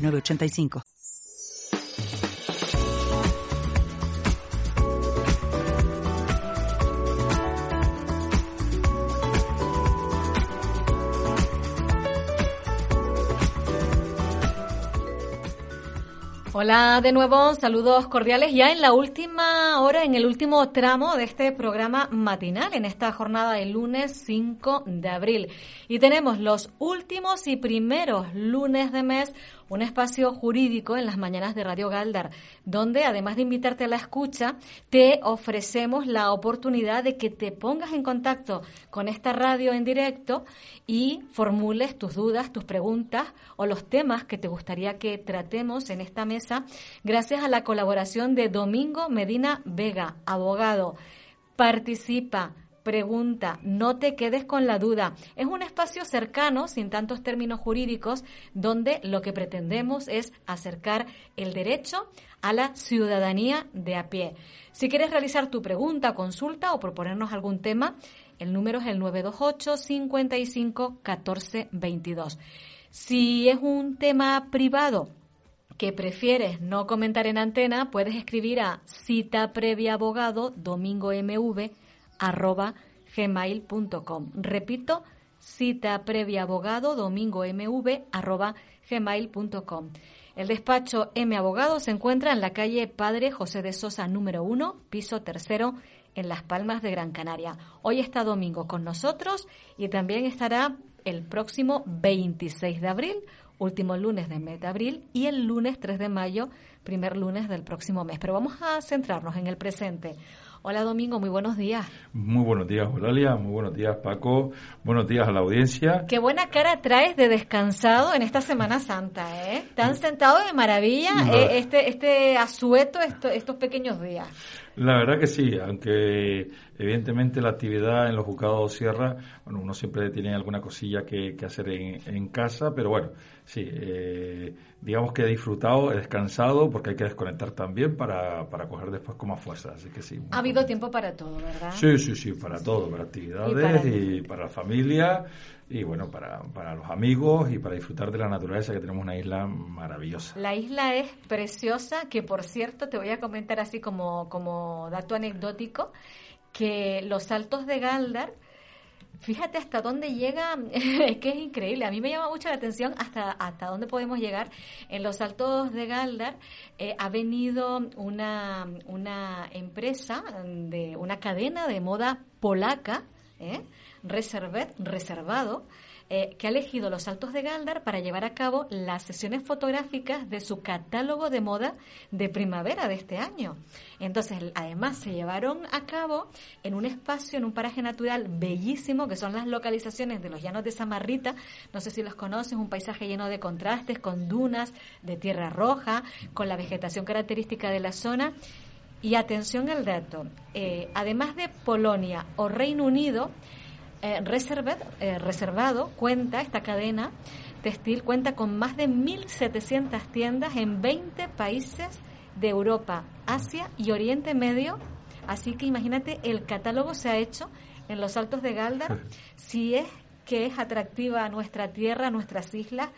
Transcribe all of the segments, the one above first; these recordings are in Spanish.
985. Hola de nuevo, saludos cordiales ya en la última hora, en el último tramo de este programa matinal, en esta jornada del lunes 5 de abril. Y tenemos los últimos y primeros lunes de mes un espacio jurídico en las mañanas de Radio Galdar, donde además de invitarte a la escucha, te ofrecemos la oportunidad de que te pongas en contacto con esta radio en directo y formules tus dudas, tus preguntas o los temas que te gustaría que tratemos en esta mesa, gracias a la colaboración de Domingo Medina Vega, abogado. Participa, pregunta, no te quedes con la duda. Es un espacio cercano, sin tantos términos jurídicos, donde lo que pretendemos es acercar el derecho a la ciudadanía de a pie. Si quieres realizar tu pregunta, consulta o proponernos algún tema, el número es el 928 55 14 22. Si es un tema privado que prefieres no comentar en antena, puedes escribir a cita previa abogado domingo mv arroba gmail.com. Repito, cita previa abogado domingo mv arroba gmail.com. El despacho M Abogado se encuentra en la calle Padre José de Sosa número 1, piso tercero, en Las Palmas de Gran Canaria. Hoy está Domingo con nosotros y también estará el próximo 26 de abril, último lunes del mes de abril, y el lunes 3 de mayo, primer lunes del próximo mes. Pero vamos a centrarnos en el presente. Hola Domingo, muy buenos días. Muy buenos días, Eulalia. Muy buenos días, Paco. Buenos días a la audiencia. Qué buena cara traes de descansado en esta Semana Santa, ¿eh? Te sentado de maravilla eh, este, este asueto estos pequeños días. La verdad que sí, aunque evidentemente la actividad en los juzgados cierra, bueno, uno siempre tiene alguna cosilla que, hacer en, casa, pero bueno, sí, eh, digamos que he disfrutado, he descansado, porque hay que desconectar también para, para coger después con más fuerza, así que sí. Ha habido tiempo para todo, ¿verdad? Sí, sí, sí, para todo, para actividades y para la familia y bueno, para, para los amigos y para disfrutar de la naturaleza, que tenemos una isla maravillosa. La isla es preciosa, que por cierto te voy a comentar así como, como dato anecdótico, que los saltos de Galdar, fíjate hasta dónde llega, es que es increíble, a mí me llama mucho la atención hasta, hasta dónde podemos llegar. En los saltos de Galdar eh, ha venido una, una empresa, de una cadena de moda polaca, ¿eh? Reservado, eh, que ha elegido los Altos de Galdar para llevar a cabo las sesiones fotográficas de su catálogo de moda de primavera de este año. Entonces, además, se llevaron a cabo en un espacio, en un paraje natural bellísimo, que son las localizaciones de los llanos de Samarrita. No sé si los conoces, un paisaje lleno de contrastes, con dunas de tierra roja, con la vegetación característica de la zona. Y atención al dato, eh, además de Polonia o Reino Unido, eh, eh, reservado cuenta, esta cadena textil cuenta con más de 1.700 tiendas en 20 países de Europa, Asia y Oriente Medio. Así que imagínate, el catálogo se ha hecho en los Altos de Galdar. Si es que es atractiva nuestra tierra, nuestras islas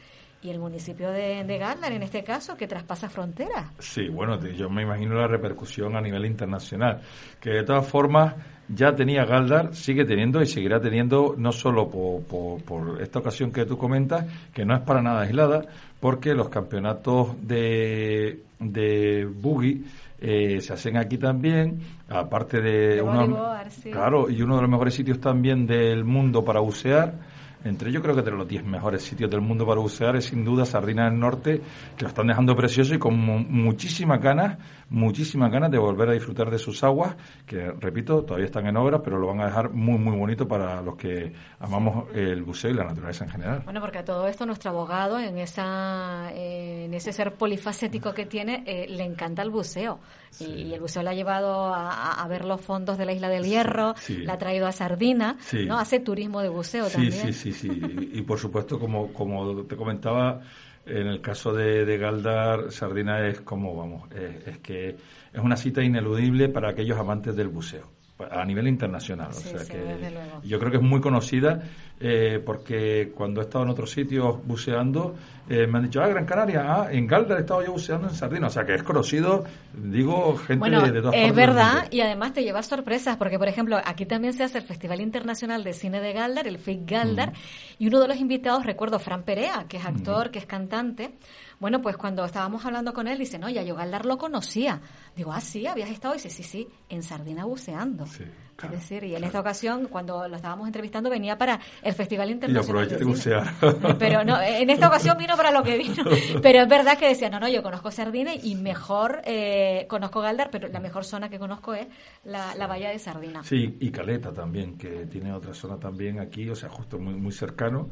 y el municipio de, de Galdar, en este caso, que traspasa fronteras. Sí, bueno, yo me imagino la repercusión a nivel internacional, que de todas formas ya tenía Galdar, sigue teniendo y seguirá teniendo, no solo por, esta ocasión que tú comentas, que no es para nada aislada, porque los campeonatos de, de buggy eh, se hacen aquí también, aparte de, uno, claro, y uno de los mejores sitios también del mundo para bucear entre ellos creo que de los 10 mejores sitios del mundo para bucear es sin duda Sardina del Norte, que lo están dejando precioso y con muchísimas ganas, muchísimas ganas de volver a disfrutar de sus aguas, que repito, todavía están en obra, pero lo van a dejar muy, muy bonito para los que amamos el buceo y la naturaleza en general. Bueno, porque a todo esto nuestro abogado, en, esa, en ese ser polifacético que tiene, eh, le encanta el buceo. Y, el buceo le ha llevado a, ver los fondos de la Isla del Hierro, le ha traído a Sardina, ¿no? Hace turismo de buceo también. Sí, sí, sí. y, por supuesto, como, como te comentaba, en el caso de, de Galdar, Sardina es como, vamos, es que es una cita ineludible para aquellos amantes del buceo a nivel internacional. o sea que yo creo que es muy conocida eh, porque cuando he estado en otros sitios buceando eh, me han dicho, ah, Gran Canaria, ah, en Galdar he estado yo buceando en Sardina. O sea que es conocido, digo, gente de, de todas Es verdad, y además te lleva sorpresas porque, por ejemplo, aquí también se hace el Festival Internacional de Cine de Galdar, el FIC Galdar, y uno de los invitados, recuerdo, Fran Perea, que es actor, que es cantante. Bueno, pues cuando estábamos hablando con él, dice, no, ya yo Galdar lo conocía. Digo, ah, sí, habías estado. dice, sí, sí, en Sardina buceando. Sí. Es decir, y en esta ocasión, cuando lo estábamos entrevistando, venía para el Festival Internacional. Y de. Pero no, en esta ocasión vino para lo que vino. Pero es verdad que decía, no, no, yo conozco Sardina y mejor eh, conozco Galdar, pero la mejor zona que conozco es la, la bahía de Sardina. Sí, y Caleta también, que tiene otra zona también aquí, o sea, justo muy, muy cercano.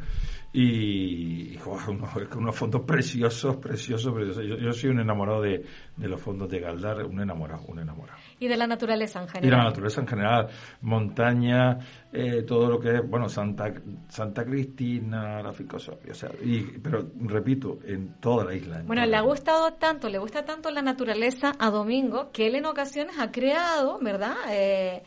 Y, unos, fondos preciosos, preciosos, preciosos. Yo, soy un enamorado de, de los fondos de Galdar, un enamorado, un enamorado. Y de la naturaleza en general. Y la naturaleza en general, montaña, eh, todo lo que es, bueno, Santa Santa Cristina, la o sea, y, pero repito, en toda la isla. Bueno, le ha gustado tanto, le gusta tanto la naturaleza a Domingo, que él en ocasiones ha creado, ¿verdad?, eh,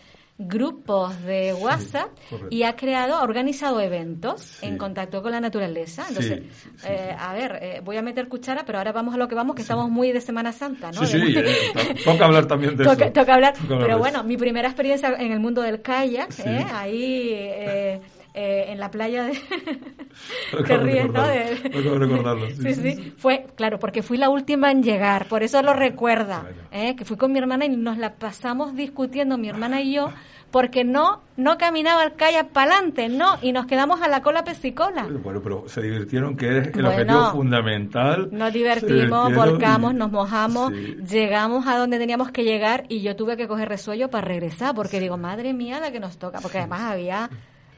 grupos de WhatsApp y ha creado, ha organizado eventos en contacto con la naturaleza. Entonces, eh, a ver, eh, voy a meter cuchara, pero ahora vamos a lo que vamos, que estamos muy de Semana Santa, ¿no? Sí, sí, eh, toca hablar también de eso. Toca hablar, pero bueno, mi primera experiencia en el mundo del kayak, ahí... en la playa de... que ríes, ¿no? De... recordarlo. Sí, sí, Fue, claro, porque fui la última en llegar, por eso lo recuerda, que fui con mi hermana y nos la pasamos discutiendo, mi hermana y yo, porque no no caminaba el kayak para adelante, no, y nos quedamos a la cola pesicola. Bueno, pero se divirtieron, que es el objetivo fundamental. Nos divertimos, volcamos, nos mojamos, llegamos a donde teníamos que llegar y yo tuve que coger resuello para regresar, porque digo, madre mía, la que nos toca, porque además había...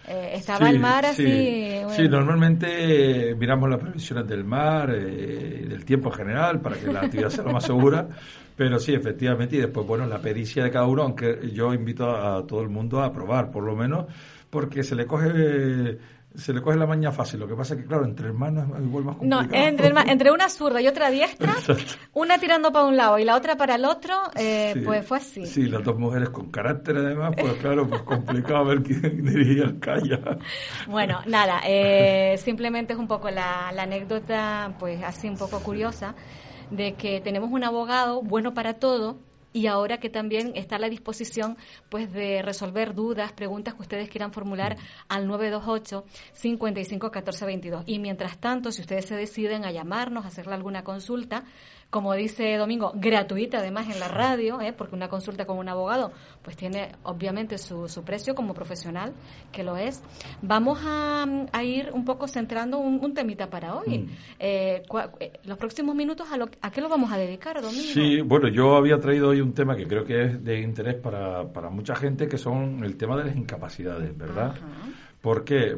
Eh, estaba el mar así. Sí, normalmente miramos las previsiones del mar, eh, del tiempo en general, para que la actividad sea lo más segura. Pero sí, efectivamente, y después, bueno, la pericia de cada uno, aunque yo invito a, todo el mundo a probar, por lo menos, porque se le coge se le coge la maña fácil. Lo que pasa es que, claro, entre hermanos es igual más complicado. No, entre, entre una zurda y otra diestra, una tirando para un lado y la otra para el otro, eh, pues fue así. Sí, las dos mujeres con carácter además, pues claro, pues complicado ver quién dirigía el kayak. Bueno, nada, eh, simplemente es un poco la, la anécdota, pues así un poco curiosa de que tenemos un abogado bueno para todo y ahora que también está a la disposición pues de resolver dudas, preguntas que ustedes quieran formular al 928 55 14 22. Y mientras tanto, si ustedes se deciden a llamarnos, a hacerle alguna consulta, como dice Domingo, gratuita además en la radio, ¿eh? porque una consulta con un abogado pues tiene obviamente su, su precio como profesional, que lo es. Vamos a, ir un poco centrando un, temita para hoy. Mm. Eh, eh, los próximos minutos, ¿a, lo, ¿a qué lo vamos a dedicar, Domingo? Sí, bueno, yo había traído hoy un tema que creo que es de interés para, para mucha gente, que son el tema de las incapacidades, ¿verdad? Porque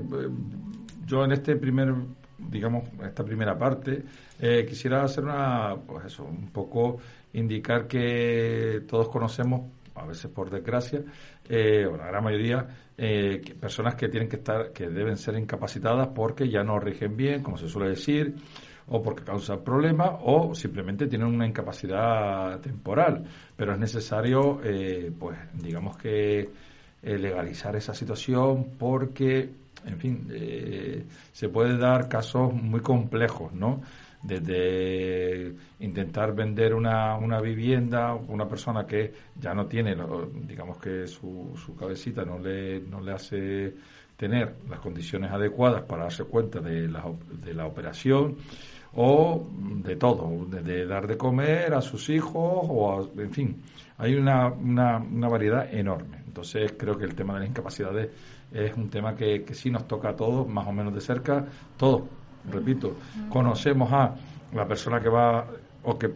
yo en este primer digamos, esta primera parte, eh, quisiera hacer una, pues eso, un poco indicar que todos conocemos, a veces por desgracia, eh, o la gran mayoría, eh, personas que tienen que estar, que deben ser incapacitadas porque ya no rigen bien, como se suele decir, o porque causan problemas, o simplemente tienen una incapacidad temporal. Pero es necesario, pues, digamos que legalizar esa situación porque en fin, eh, se puede dar casos muy complejos, ¿no? Desde intentar vender una, una vivienda, una persona que ya no tiene, digamos que su, su cabecita no le, no le hace tener las condiciones adecuadas para darse cuenta de la, de la operación o de todo, de, dar de comer a sus hijos o, en fin, hay una, una, una variedad enorme. Entonces creo que el tema de las incapacidades es un tema que, que sí nos toca a todos, más o menos de cerca, todos, repito, conocemos a la persona que va, o que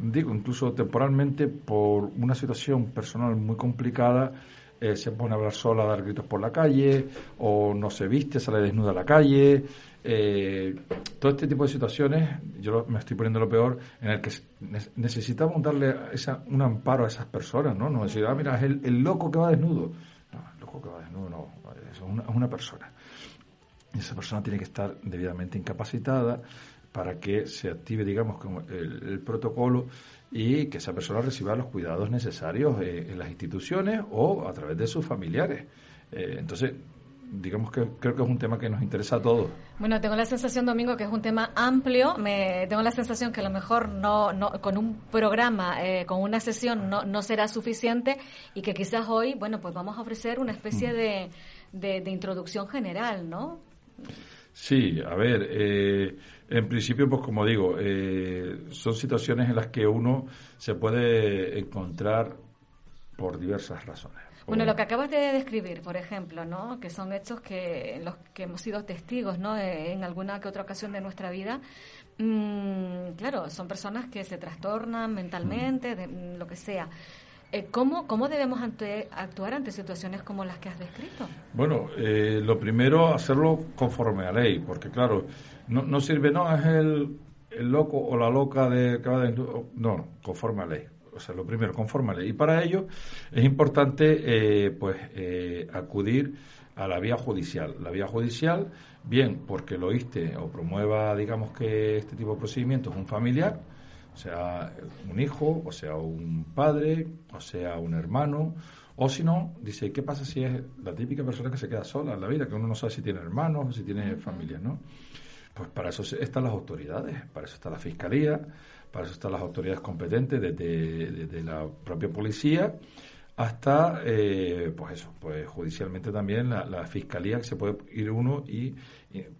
digo, incluso temporalmente, por una situación personal muy complicada, eh, se pone a hablar sola, a dar gritos por la calle, o no se viste, sale desnuda a la calle. Eh, todo este tipo de situaciones, yo me estoy poniendo lo peor, en el que necesitamos darle esa, un amparo a esas personas, ¿no? No decir, ah, mira, es el, loco que va desnudo. Que va desnudo no, es una, persona. Esa persona tiene que estar debidamente incapacitada para que se active, digamos, el, protocolo y que esa persona reciba los cuidados necesarios eh, en las instituciones o a través de sus familiares. Eh, entonces, digamos que creo que es un tema que nos interesa a todos. Bueno, tengo la sensación, Domingo, que es un tema amplio. Me, tengo la sensación que a lo mejor no, no con un programa, eh, con una sesión, no, no será suficiente y que quizás hoy, bueno, pues vamos a ofrecer una especie mm. de, de, de introducción general, ¿no? Sí, a ver, eh, en principio, pues como digo, eh, son situaciones en las que uno se puede encontrar por diversas razones. Bueno, lo que acabas de describir, por ejemplo, ¿no? que son hechos que los que hemos sido testigos ¿no? en alguna que otra ocasión de nuestra vida, mm, claro, son personas que se trastornan mentalmente, de, mm, lo que sea. Eh, ¿Cómo, ¿Cómo debemos actuar ante situaciones como las que has descrito? Bueno, eh, lo primero, hacerlo conforme a ley, porque claro, no, no sirve, no, es el, el loco o la loca de cada no, conforme a ley. O sea, lo primero, ley. Y para ello es importante, eh, pues, acudir a la vía judicial. La vía judicial, bien, porque lo oíste o promueva, digamos que este tipo de procedimientos un familiar, o sea un hijo, o sea un padre, o sea un hermano, o si no, dice, ¿qué pasa si es la típica persona que se queda sola en la vida, que uno no sabe si tiene hermanos o si tiene familia, ¿no? Pues para eso están las autoridades, para eso está la fiscalía, para eso están las autoridades competentes desde, desde la propia policía hasta, eh, pues eso, pues judicialmente también la, fiscalía que se puede ir uno y,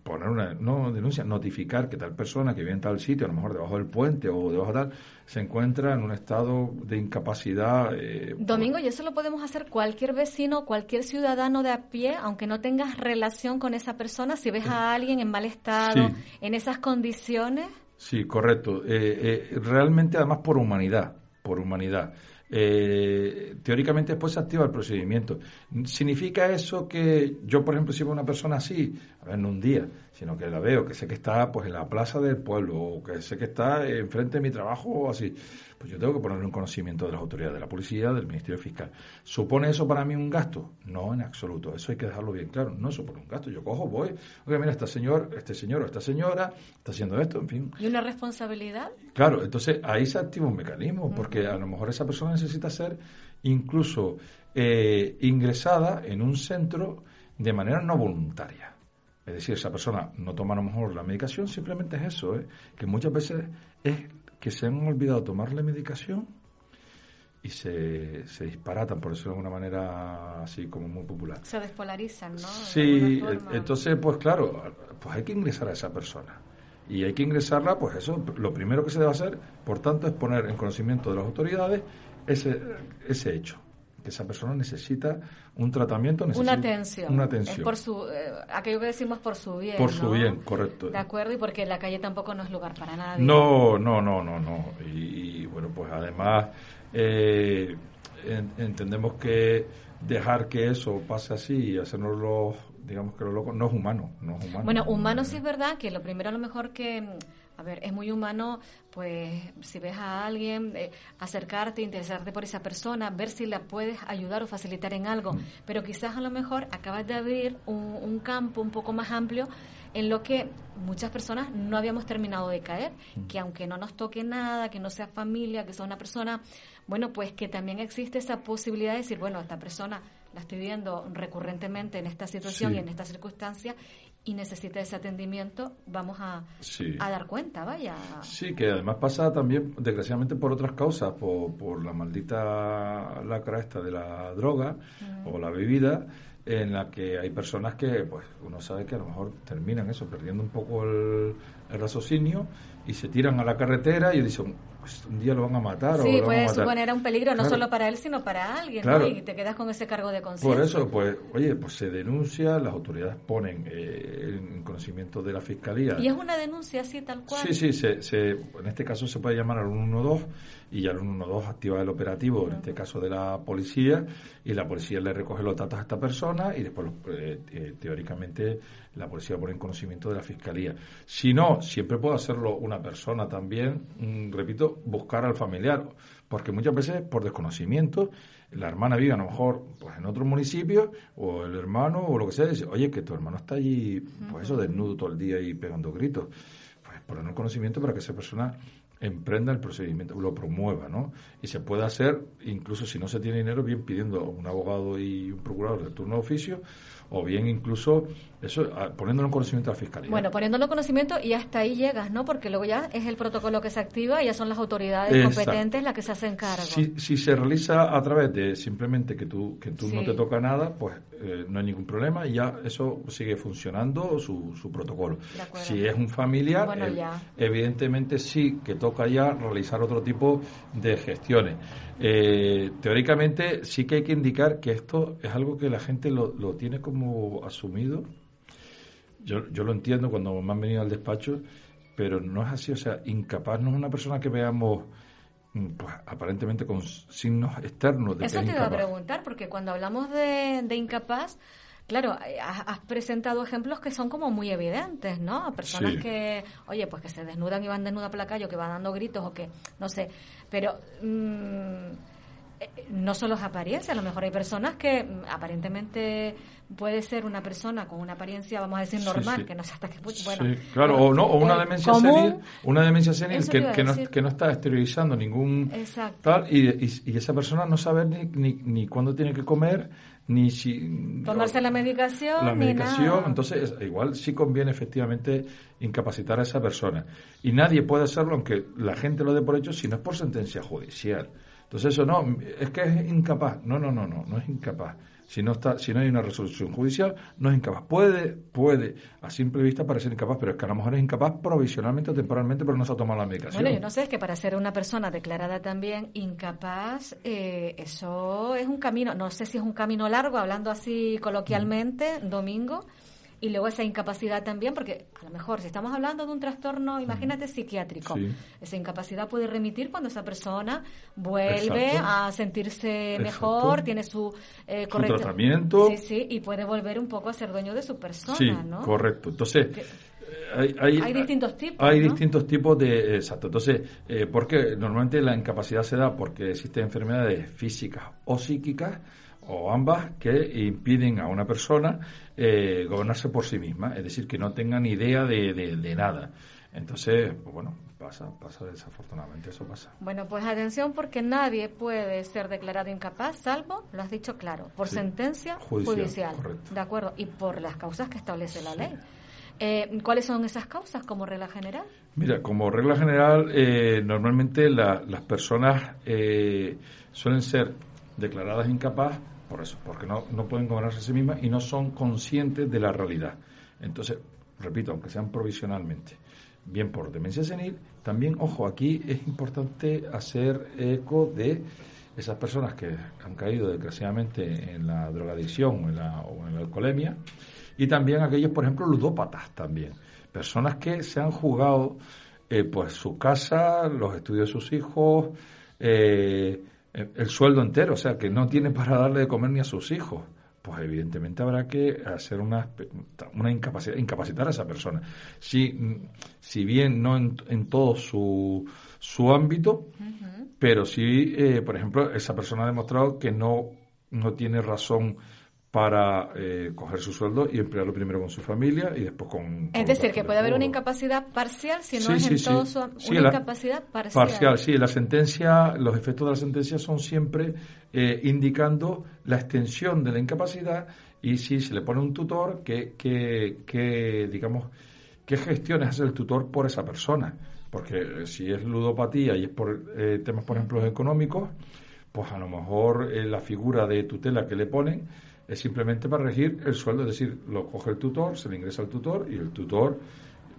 poner una no denuncia, notificar que tal persona que vive en tal sitio, a lo mejor debajo del puente o debajo de tal, se encuentra en un estado de incapacidad. Eh, Domingo, y eso lo podemos hacer cualquier vecino, cualquier ciudadano de a pie, aunque no tengas relación con esa persona, si ves a alguien en mal estado, en esas condiciones. Sí, correcto. Eh, realmente, además, por humanidad, por humanidad eh, teóricamente después se activa el procedimiento. ¿Significa eso que yo, por ejemplo, si una persona así, a ver, no un día, sino que la veo, que sé que está pues en la plaza del pueblo, o que sé que está enfrente de mi trabajo o así, pues yo tengo que ponerle un conocimiento de las autoridades, de la policía, del Ministerio Fiscal. ¿Supone eso para mí un gasto? No, en absoluto. Eso hay que dejarlo bien claro. No supone un gasto. Yo cojo, voy, oye, mira, este señor, este señor o esta señora está haciendo esto, en fin. ¿Y una responsabilidad? Claro, entonces ahí se activa un mecanismo, porque a lo mejor esa persona necesita ser incluso eh, ingresada en un centro de manera no voluntaria. Es decir, esa persona no toma a lo mejor la medicación, simplemente es eso, ¿eh? que muchas veces es que se han olvidado tomar la medicación y se, se disparatan, por decirlo de alguna manera así como muy popular. Se despolarizan, ¿no? Sí, entonces, pues claro, pues hay que ingresar a esa persona. Y hay que ingresarla, pues eso, lo primero que se debe hacer, por tanto, es poner en conocimiento de las autoridades ese, ese hecho que esa persona necesita un tratamiento, necesita una atención. Una atención. Es por su, eh, aquello que decimos por su bien. Por su bien, correcto. De acuerdo, y porque la calle tampoco no es lugar para nada No, no, no, no, no. Y, bueno, pues además eh, entendemos que dejar que eso pase así y hacernos los, digamos que lo loco, no es humano. No es humano bueno, humano sí es verdad que lo primero a lo mejor que a ver, es muy humano, pues, si ves a alguien, eh, acercarte, interesarte por esa persona, ver si la puedes ayudar o facilitar en algo. Mm. Pero quizás a lo mejor acabas de abrir un, campo un poco más amplio en lo que muchas personas no habíamos terminado de caer, mm. que aunque no nos toque nada, que no sea familia, que sea una persona, bueno, pues que también existe esa posibilidad de decir, bueno, esta persona la estoy viendo recurrentemente en esta situación y en esta circunstancia y necesita ese atendimiento, vamos a, a, dar cuenta, vaya. Sí, que además pasa también, desgraciadamente, por otras causas, por, por la maldita lacra esta de la droga o la bebida, en la que hay personas que, pues, uno sabe que a lo mejor terminan eso, perdiendo un poco el, el raciocinio y se tiran a la carretera y dicen, pues un día lo van a matar. Sí, o puede suponer un peligro no solo para él, sino para alguien, ¿no? Y te quedas con ese cargo de conciencia. Por eso, pues, oye, pues se denuncia, las autoridades ponen eh, en conocimiento de la Fiscalía. ¿Y es una denuncia así, tal cual? Sí, sí, se, se, en este caso se puede llamar al 112 y al 112 activa el operativo, en este caso de la policía, y la policía le recoge los datos a esta persona y después, eh, eh, teóricamente, la policía pone en conocimiento de la Fiscalía. Si no, siempre puede hacerlo una persona también, mm, repito, buscar al familiar, porque muchas veces por desconocimiento la hermana vive a lo mejor pues en otro municipio o el hermano o lo que sea dice oye que tu hermano está allí pues eso desnudo todo el día y pegando gritos pues poner el conocimiento para que esa persona emprenda el procedimiento, lo promueva, ¿no? Y se puede hacer, incluso si no se tiene dinero, bien pidiendo un abogado y un procurador de turno de oficio, o bien incluso eso poniéndolo en conocimiento a la fiscalía. Bueno, poniéndolo en conocimiento y hasta ahí llegas, ¿no? Porque luego ya es el protocolo que se activa y ya son las autoridades competentes las que se hacen cargo. Si, si, se realiza a través de simplemente que tú que tú no te toca nada, pues eh, no hay ningún problema y ya eso sigue funcionando su, su protocolo. Si es un familiar, eh, evidentemente sí que toca ya realizar otro tipo de gestiones. Eh, teóricamente sí que hay que indicar que esto es algo que la gente lo, lo tiene como asumido. Yo, yo lo entiendo cuando me han venido al despacho, pero no es así. O sea, incapaz no es una persona que veamos mm, pues, aparentemente con signos externos de Eso te iba a preguntar, porque cuando hablamos de, de incapaz, Claro, eh, has presentado ejemplos que son como muy evidentes, ¿no? A personas que, oye, pues que se desnudan y van desnuda por la calle o que van dando gritos o que, no sé, pero mm, eh, no solo es apariencia, a lo mejor hay personas que mm, aparentemente puede ser una persona con una apariencia, vamos a decir, normal, que no sé hasta qué bueno. Sí, claro, o, no, o una eh, demencia senil, una demencia senil que, que, no, que, no, está esterilizando ningún tal, y, y, esa persona no sabe ni, ni, ni cuándo tiene que comer, ni si... Tomarse la medicación. La medicación, entonces igual sí conviene efectivamente incapacitar a esa persona. Y nadie puede hacerlo, aunque la gente lo dé por hecho, si no es por sentencia judicial. Entonces eso no, es que es incapaz. No, no, no, no, no es incapaz si no está, si no hay una resolución judicial, no es incapaz. Puede, puede, a simple vista parecer incapaz, pero es que a lo mejor es incapaz provisionalmente o temporalmente, pero no se ha tomado la medicación. Bueno, yo no sé, es que para ser una persona declarada también incapaz, eh, eso es un camino, no sé si es un camino largo, hablando así coloquialmente, domingo, y luego esa incapacidad también, porque a lo mejor si estamos hablando de un trastorno, imagínate, psiquiátrico, esa incapacidad puede remitir cuando esa persona vuelve a sentirse mejor, tiene su, eh, correcto, tratamiento. Sí, sí, y puede volver un poco a ser dueño de su persona, sí, ¿no? correcto. Entonces... Eh, hay, distintos tipos. Hay distintos tipos de. Exacto. Entonces, eh, porque normalmente la incapacidad se da porque existen enfermedades físicas o psíquicas o ambas que impiden a una persona eh, gobernarse por sí misma, es decir, que no tengan idea de, de, nada. Entonces, pues bueno, pasa, pasa desafortunadamente, eso pasa. Bueno, pues atención porque nadie puede ser declarado incapaz, salvo, lo has dicho claro, por sentencia judicial. ¿De acuerdo? Y por las causas que establece la ley. Eh, ¿Cuáles son esas causas como regla general? Mira, como regla general, eh, normalmente las personas suelen ser declaradas incapaz por eso, porque no, no pueden gobernarse a sí mismas y no son conscientes de la realidad. Entonces, repito, aunque sean provisionalmente, bien por demencia senil, también, ojo, aquí es importante hacer eco de esas personas que han caído desgraciadamente en la drogadicción o en la, o en la alcoholemia, y también aquellos, por ejemplo, ludópatas también, personas que se han jugado eh, pues su casa, los estudios de sus hijos, eh, el sueldo entero, o sea, que no tiene para darle de comer ni a sus hijos, pues evidentemente habrá que hacer una, una incapacidad, incapacitar a esa persona. Si, si bien no en, todo su, su ámbito, pero sí, eh, por ejemplo, esa persona ha demostrado que no, no tiene razón para eh, coger su sueldo y emplearlo primero con su familia y después con... Es decir, que puede haber una incapacidad parcial si no es en todo su... una incapacidad parcial. Parcial, sí. La sentencia, los efectos de la sentencia son siempre eh, indicando la extensión de la incapacidad y si se le pone un tutor, que, que, que digamos, qué gestiones hace el tutor por esa persona. Porque si es ludopatía y es por eh, temas, por ejemplo, económicos, pues a lo mejor la figura de tutela que le ponen es simplemente para regir el sueldo, es decir, lo coge el tutor, se le ingresa al tutor y el tutor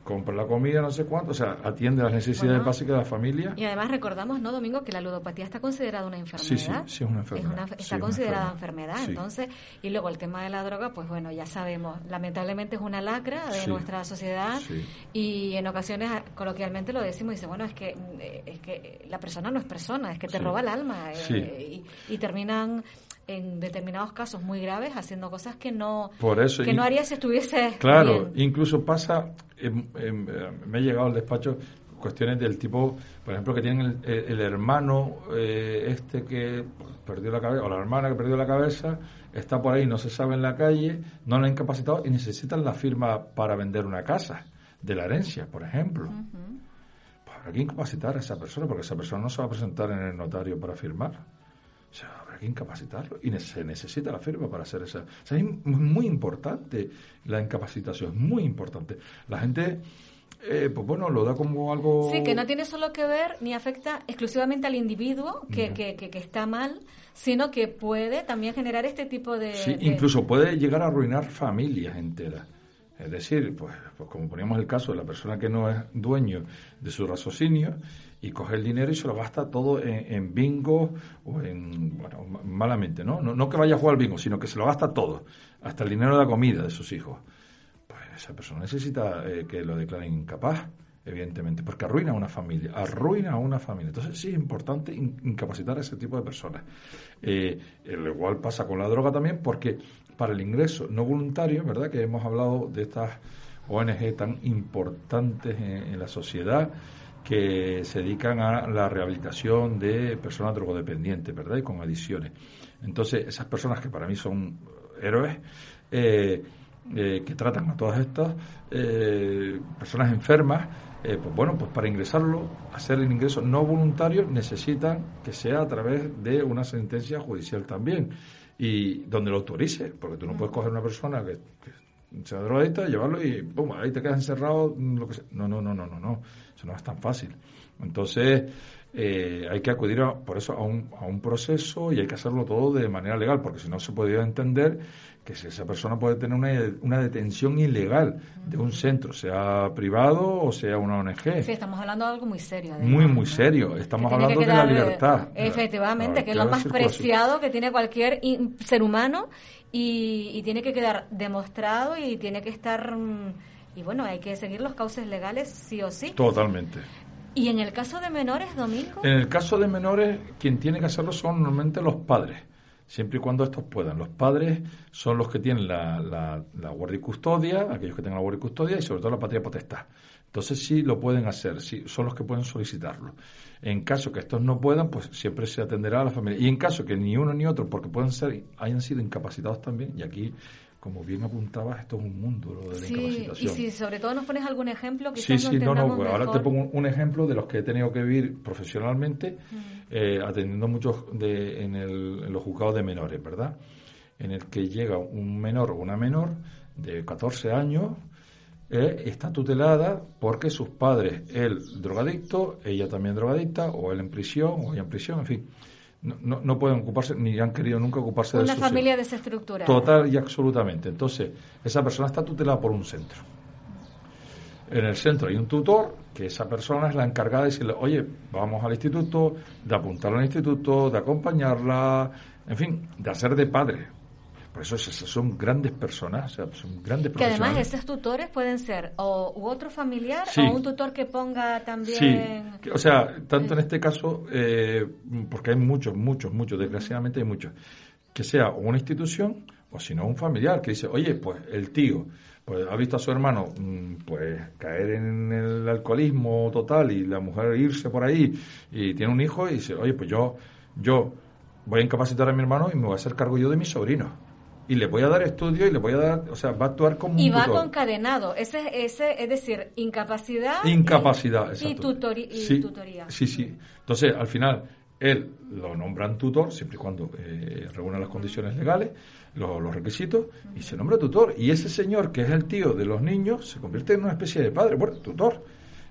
compra la comida, no sé cuánto, o sea, atiende las necesidades básicas de la familia. Y además recordamos, ¿no, Domingo, que la ludopatía está considerada una enfermedad? Sí, sí, sí es una enfermedad. está considerada enfermedad, entonces, y luego el tema de la droga, pues bueno, ya sabemos, lamentablemente es una lacra de nuestra sociedad y en ocasiones coloquialmente lo decimos y dice, bueno, es que, es que la persona no es persona, es que te roba el alma eh, y, y terminan en determinados casos muy graves haciendo cosas que no que no haría si estuviese claro incluso pasa me ha llegado al despacho cuestiones del tipo por ejemplo que tienen el, hermano eh, este que perdió la cabeza o la hermana que perdió la cabeza está por ahí no se sabe en la calle no la han incapacitado y necesitan la firma para vender una casa de la herencia por ejemplo. Pues habrá que incapacitar a esa persona porque esa persona no se va a presentar en el notario para firmar. O sea, que incapacitarlo y se necesita la firma para hacer esa. O sea, es muy importante la incapacitación, es muy importante. La gente, eh, pues bueno, lo da como algo. Sí, que no tiene solo que ver ni afecta exclusivamente al individuo que, que, que, está mal, sino que puede también generar este tipo de. Sí, incluso puede llegar a arruinar familias enteras. Es decir, pues, pues como poníamos el caso de la persona que no es dueño de su raciocinio y coge el dinero y se lo gasta todo en, bingo o en, bueno, malamente, ¿no? ¿no? que vaya a jugar al bingo, sino que se lo gasta todo, hasta el dinero de la comida de sus hijos. Pues esa persona necesita eh, que lo declaren incapaz, evidentemente, porque arruina a una familia, arruina a una familia. Entonces sí es importante incapacitar a ese tipo de personas. Eh, lo igual pasa con la droga también, porque para el ingreso no voluntario, ¿verdad? Que hemos hablado de estas ONG tan importantes en la sociedad, que se dedican a la rehabilitación de personas drogodependientes, ¿verdad? Y con adicciones. Entonces, esas personas que para mí son héroes, eh, eh, que tratan a todas estas eh, personas enfermas, pues bueno, pues para ingresarlo, hacer el ingreso no voluntario, necesitan que sea a través de una sentencia judicial también y donde lo autorice, porque tú no puedes coger una persona que, que sea drogadicta, llevarlo y pum, ahí te quedas encerrado, lo que sea. No, no, no, no, no, no no es tan fácil. Entonces, eh, hay que acudir por eso a un, a un proceso y hay que hacerlo todo de manera legal, porque si no se podría entender que si esa persona puede tener una, una detención ilegal de un centro, sea privado o sea una ONG. Sí, estamos hablando de algo muy serio. muy, muy serio. Estamos hablando de la libertad. Efectivamente, que es lo más preciado que tiene cualquier ser humano y, y tiene que quedar demostrado y tiene que estar mm, y bueno, hay que seguir los cauces legales sí o sí. Totalmente. ¿Y en el caso de menores, Domingo? En el caso de menores, quien tiene que hacerlo son normalmente los padres, siempre y cuando estos puedan. Los padres son los que tienen la, la, guardia y custodia, aquellos que tengan la guardia y custodia, y sobre todo la patria potestad. Entonces sí lo pueden hacer, sí, son los que pueden solicitarlo. En caso que estos no puedan, pues siempre se atenderá a la familia. Y en caso que ni uno ni otro, porque pueden ser, hayan sido incapacitados también, y aquí como bien apuntabas, esto es un mundo lo de la sí, Y si sobre todo nos pones algún ejemplo, que Sí, sí, no, no, pues ahora te pongo un ejemplo de los que he tenido que vivir profesionalmente, eh, atendiendo muchos de, en, el, en los juzgados de menores, ¿verdad? En el que llega un menor o una menor de 14 años, eh, está tutelada porque sus padres, él drogadicto, ella también drogadicta, o él en prisión, o ella en prisión, en fin no, no, pueden ocuparse ni han querido nunca ocuparse de Una familia desestructurada. Total y absolutamente. Entonces, esa persona está tutelada por un centro. En el centro hay un tutor que esa persona es la encargada de decirle, oye, vamos al instituto, de apuntarla al instituto, de acompañarla, en fin, de hacer de padre. Por eso son grandes personas, o sea, son grandes Que además esos tutores pueden ser o u otro familiar o un tutor que ponga también... Sí, o sea, tanto en este caso, eh, porque hay muchos, muchos, muchos, desgraciadamente hay muchos, que sea una institución o si no un familiar que dice, oye, pues el tío pues ha visto a su hermano mm, pues caer en el alcoholismo total y la mujer irse por ahí y tiene un hijo y dice, oye, pues yo, yo voy a incapacitar a mi hermano y me voy a hacer cargo yo de mi sobrino y le voy a dar estudio y le voy a dar, o sea, va a actuar como y va concadenado, ese, ese, es decir, incapacidad, incapacidad y, y, tutoría. Sí, sí. Entonces, al final, él lo nombran tutor, siempre y cuando eh, reúna las condiciones legales, los, requisitos, y se nombra tutor. Y ese señor, que es el tío de los niños, se convierte en una especie de padre, bueno, tutor.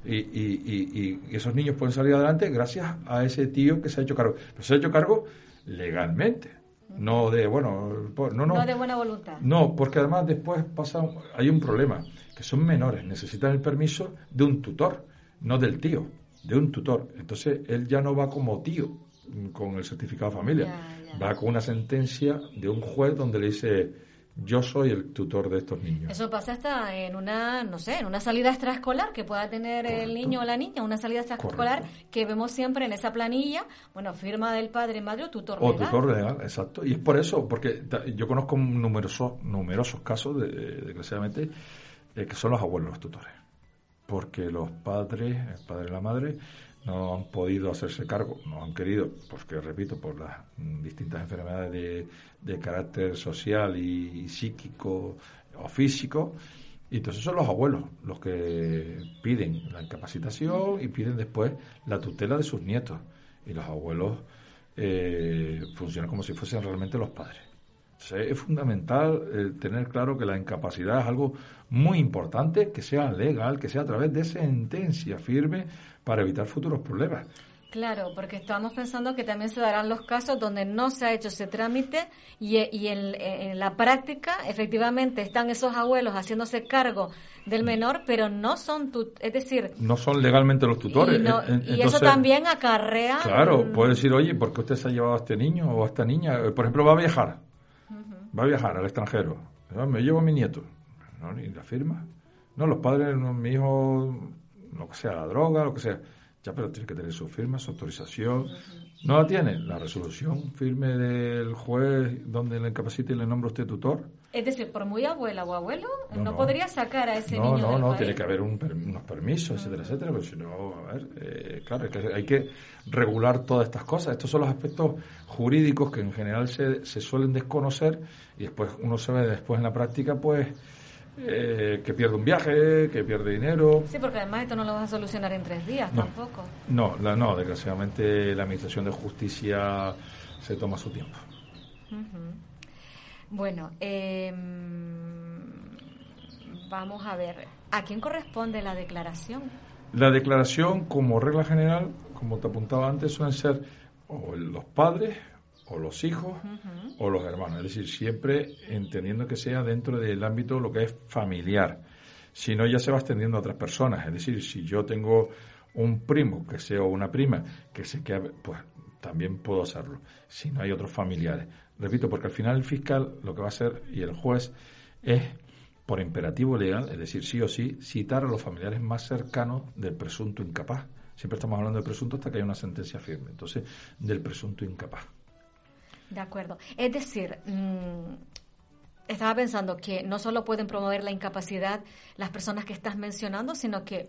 Y, y, y, esos niños pueden salir adelante gracias a ese tío que se ha hecho cargo. Pero se ha hecho cargo legalmente no de, bueno, no, no. No de buena voluntad. No, porque además después pasa, hay un problema, que son menores, necesitan el permiso de un tutor, no del tío, de un tutor. Entonces él ya no va como tío con el certificado de familia, va con una sentencia de un juez donde le dice yo soy el tutor de estos niños. Eso pasa hasta en una, no sé, en una salida extraescolar que pueda tener el niño o la niña, una salida extraescolar que vemos siempre en esa planilla, bueno, firma del padre, madre o tutor legal. O tutor legal, exacto. Y es por eso, porque yo conozco numerosos, numerosos casos, de, desgraciadamente, eh, que son los abuelos los tutores. Porque los padres, el padre y la madre, no han podido hacerse cargo, no han querido, porque repito, por las distintas enfermedades de, carácter social y, psíquico o físico, y entonces son los abuelos los que piden la incapacitación y piden después la tutela de sus nietos. Y los abuelos eh, funcionan como si fuesen realmente los padres. Es fundamental eh, tener claro que la incapacidad es algo muy importante, que sea legal, que sea a través de sentencia firme para evitar futuros problemas. Claro, porque estamos pensando que también se darán los casos donde no se ha hecho ese trámite y, y en, la práctica efectivamente están esos abuelos haciéndose cargo del menor, pero no son, es decir... No son legalmente los tutores. Y, eso también acarrea... Claro, puede decir, oye, ¿por qué usted se ha llevado a este niño o a esta niña? Por ejemplo, va a viajar, va a viajar al extranjero. Me llevo a mi nieto. ¿No? ¿Ni la firma? No, los padres, mi hijo lo que sea, la droga, lo que sea. Ya, pero tiene que tener su firma, su autorización. ¿No la tiene? La resolución firme del juez donde le incapacite y le nombra usted tutor. Es decir, por muy abuela o abuelo, no, podría sacar a ese niño. No, no, no, tiene que haber un, unos permisos, etcétera, etcétera, pero si no, a ver, eh, claro, hay que regular todas estas cosas. Estos son los aspectos jurídicos que en general se, se suelen desconocer y después uno se ve después en la práctica, pues eh, que pierde un viaje, que pierde dinero. Sí, porque además esto no lo vas a solucionar en tres días tampoco. No, la, no, desgraciadamente la Administración de Justicia se toma su tiempo. Bueno, em, vamos a ver, ¿a quién corresponde la declaración? La declaración, como regla general, como te apuntaba antes, suelen ser o los padres o los hijos o los hermanos. Es decir, siempre entendiendo que sea dentro del ámbito lo que es familiar. Si no, ya se va extendiendo a otras personas. Es decir, si yo tengo un primo que sea una prima que se que pues también puedo hacerlo. Si no hay otros familiares. Repito, porque al final el fiscal lo que va a hacer y el juez es por imperativo legal, es decir, sí o sí, citar a los familiares más cercanos del presunto incapaz. Siempre estamos hablando del presunto hasta que haya una sentencia firme. Entonces, del presunto incapaz. De acuerdo. Es decir, mm, estaba pensando que no solo pueden promover la incapacidad las personas que estás mencionando, sino que,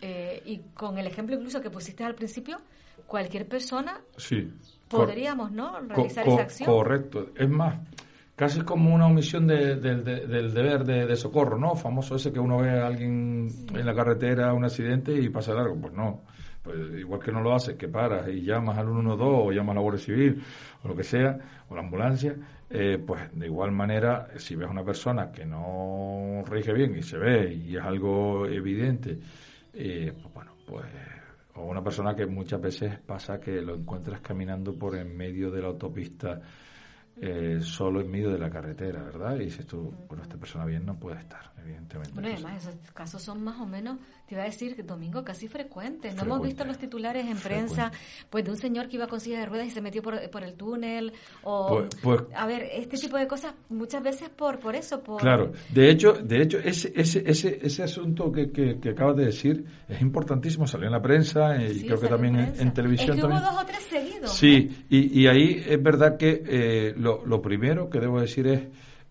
eh, y con el ejemplo incluso que pusiste al principio, cualquier persona sí, podríamos, ¿no? Realizar esa acción. Correcto. Es más, casi como una omisión del deber de, socorro, ¿no? Famoso ese que uno ve a alguien en la carretera, un accidente y pasa largo. Pues no pues igual que no lo haces, que paras y llamas al 112 o llamas a la Guardia Civil o lo que sea, o la ambulancia, eh, pues de igual manera, si ves a una persona que no rige bien y se ve y es algo evidente, eh, pues bueno, pues o una persona que muchas veces pasa que lo encuentras caminando por en medio de la autopista eh, solo en medio de la carretera, ¿verdad? Y dices tú, bueno, esta persona bien no puede estar, evidentemente. Bueno, además esos casos son más o menos, te iba a decir, domingo casi frecuentes. No hemos visto los titulares en prensa, pues de un señor que iba con silla de ruedas y se metió por, el túnel, o, pues, pues a ver, este tipo de cosas muchas veces por por eso, por... Claro, de hecho, de hecho ese, ese, ese, ese asunto que, que, acabas de decir es importantísimo, salió en la prensa y creo que también en, televisión. Es que hubo dos o tres seguidos. Sí, y, y ahí es verdad que... Eh, lo, primero que debo decir es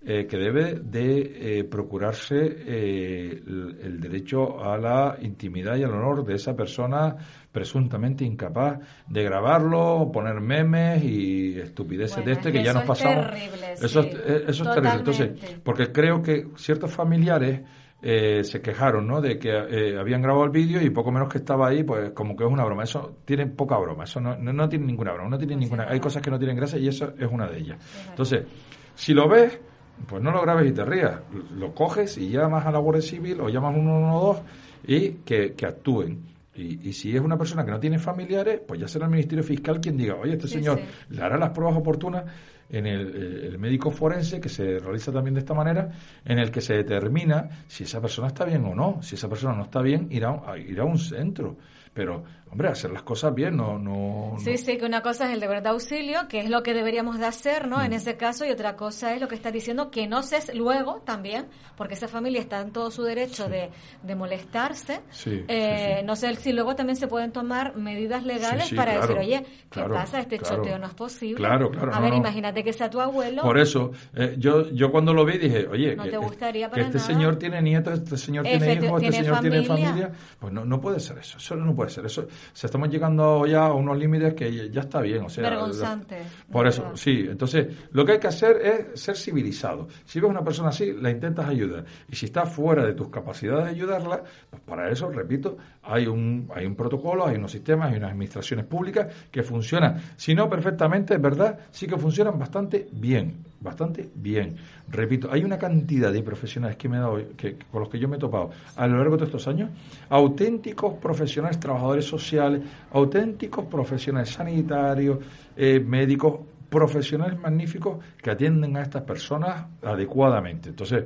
eh, que debe de eh, procurarse eh, el, derecho a la intimidad y al honor de esa persona presuntamente incapaz de grabarlo, poner memes y estupideces de este que ya nos pasamos. eso, es, eso es terrible. Entonces, porque creo que ciertos familiares eh, se quejaron, ¿no? De que eh, habían grabado el vídeo y poco menos que estaba ahí, pues como que es una broma. Eso tiene poca broma, eso no, no, tiene ninguna broma, no tiene ninguna. Hay cosas que no tienen gracia y eso es una de ellas. Entonces, si lo ves, pues no lo grabes y te rías. Lo coges y llamas a la Guardia Civil o llamas a 112 y que, que actúen. Y, y, si es una persona que no tiene familiares, pues ya será el Ministerio Fiscal quien diga, oye, este señor le hará las pruebas oportunas en el, el, médico forense, que se realiza también de esta manera, en el que se determina si esa persona está bien o no. Si esa persona no está bien, irá, irá a un centro. Pero hombre, hacer las cosas bien, no... no sí, sí, que una cosa es el deber de auxilio, que es lo que deberíamos de hacer, ¿no? En mm. ese caso, y otra cosa es lo que está diciendo, que no sé luego también, porque esa familia está en todo su derecho de, de, molestarse, eh, no sé si luego también se pueden tomar medidas legales para decir, oye, ¿qué pasa? Este choteo no es posible. Claro, claro. A ver, imagínate que sea tu abuelo. Por eso, eh, yo, yo cuando lo vi dije, oye, no te gustaría que este señor tiene nietos, este señor tiene hijos, este señor tiene familia, pues no, no puede ser eso, eso no puede ser eso se estamos llegando ya a unos límites que ya está bien. O sea, Vergonzante. por eso, sí. Entonces, lo que hay que hacer es ser civilizado. Si ves una persona así, la intentas ayudar. Y si está fuera de tus capacidades de ayudarla, pues para eso, repito, hay un, hay un protocolo, hay unos sistemas, hay unas administraciones públicas que funcionan. Si no perfectamente, es verdad, sí que funcionan bastante bien bastante bien. Repito, hay una cantidad de profesionales que me he dado, que, con los que yo me he topado a lo largo de estos años, auténticos profesionales, trabajadores sociales, auténticos profesionales sanitarios, eh, médicos, profesionales magníficos que atienden a estas personas adecuadamente. Entonces,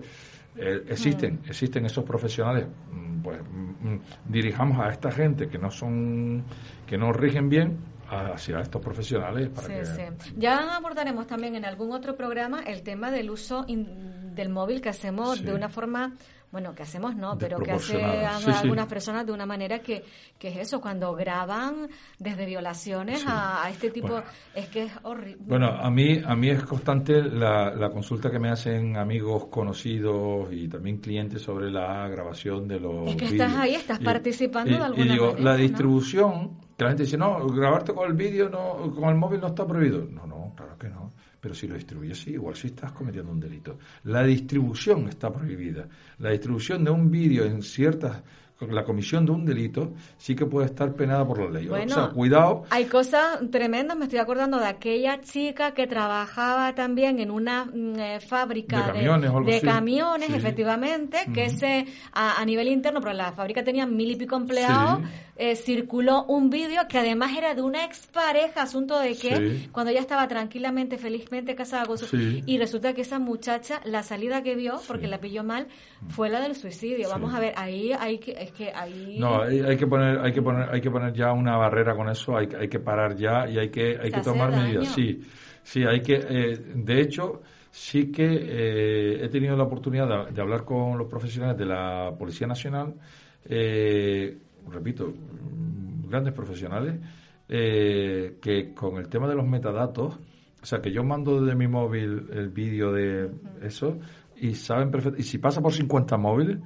eh, existen, mm. existen esos profesionales, mm, pues mm, dirijamos a esta gente que no son, que no rigen bien hacia estos profesionales. Para sí, sí. Ya abordaremos también en algún otro programa el tema del uso del móvil que hacemos de una forma bueno, que hacemos no, pero que hacen algunas personas de una manera que, que es eso, cuando graban desde violaciones a, este tipo, es que es horrible. Bueno, a mí, a mí es constante la, la consulta que me hacen amigos conocidos y también clientes sobre la grabación de los. Es que estás ahí, estás participando de alguna y digo, La distribución que la gente dice, no, grabarte con el vídeo, no, con el móvil no está prohibido. No, no, claro que no. Pero si lo distribuyes, sí, igual sí estás cometiendo un delito. La distribución está prohibida. La distribución de un vídeo en ciertas la comisión de un delito sí que puede estar penada por la ley. o sea, cuidado. Hay cosas tremendas, me estoy acordando de aquella chica que trabajaba también en una mm, eh, fábrica de camiones, efectivamente, que se a, nivel interno, pero la fábrica tenía mil y pico empleados, eh, circuló un vídeo que además era de una expareja, asunto de que cuando ella estaba tranquilamente, felizmente casada con su... Y resulta que esa muchacha, la salida que vio, porque la pilló mal, fue la del suicidio. Vamos a ver, ahí hay que que ahí... No, hay, que poner, hay que poner, hay que poner ya una barrera con eso, hay, hay que parar ya y hay que, hay que tomar medidas. Sí, sí, hay que, eh, de hecho, sí que eh, he tenido la oportunidad de, hablar con los profesionales de la Policía Nacional, eh, repito, grandes profesionales, que con el tema de los metadatos, o sea, que yo mando desde mi móvil el vídeo de eso y saben perfecto, y si pasa por 50 móviles,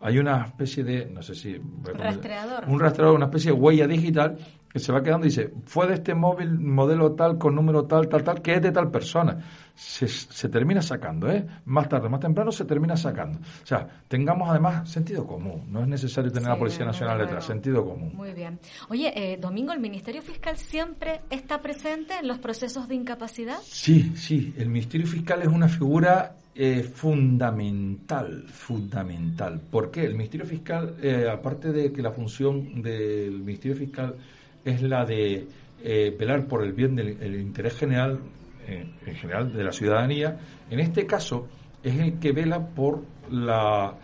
hay una especie de, no sé si... Rastreador. Un rastreador, una especie de huella digital que se va quedando y dice, fue de este móvil modelo tal, con número tal, tal, tal, que es de tal persona. Se, se, termina sacando, ¿eh? Más tarde, más temprano se termina sacando. O sea, tengamos además sentido común. No es necesario tener la Policía Nacional detrás, sentido común. Muy bien. Oye, eh, Domingo, ¿el Ministerio Fiscal siempre está presente en los procesos de incapacidad? Sí, sí. El Ministerio Fiscal es una figura eh, fundamental, fundamental. ¿Por qué? El Ministerio Fiscal, eh, aparte de que la función del Ministerio Fiscal es la de eh, velar por el bien del interés general, en general de la ciudadanía, en este caso es el que vela por la,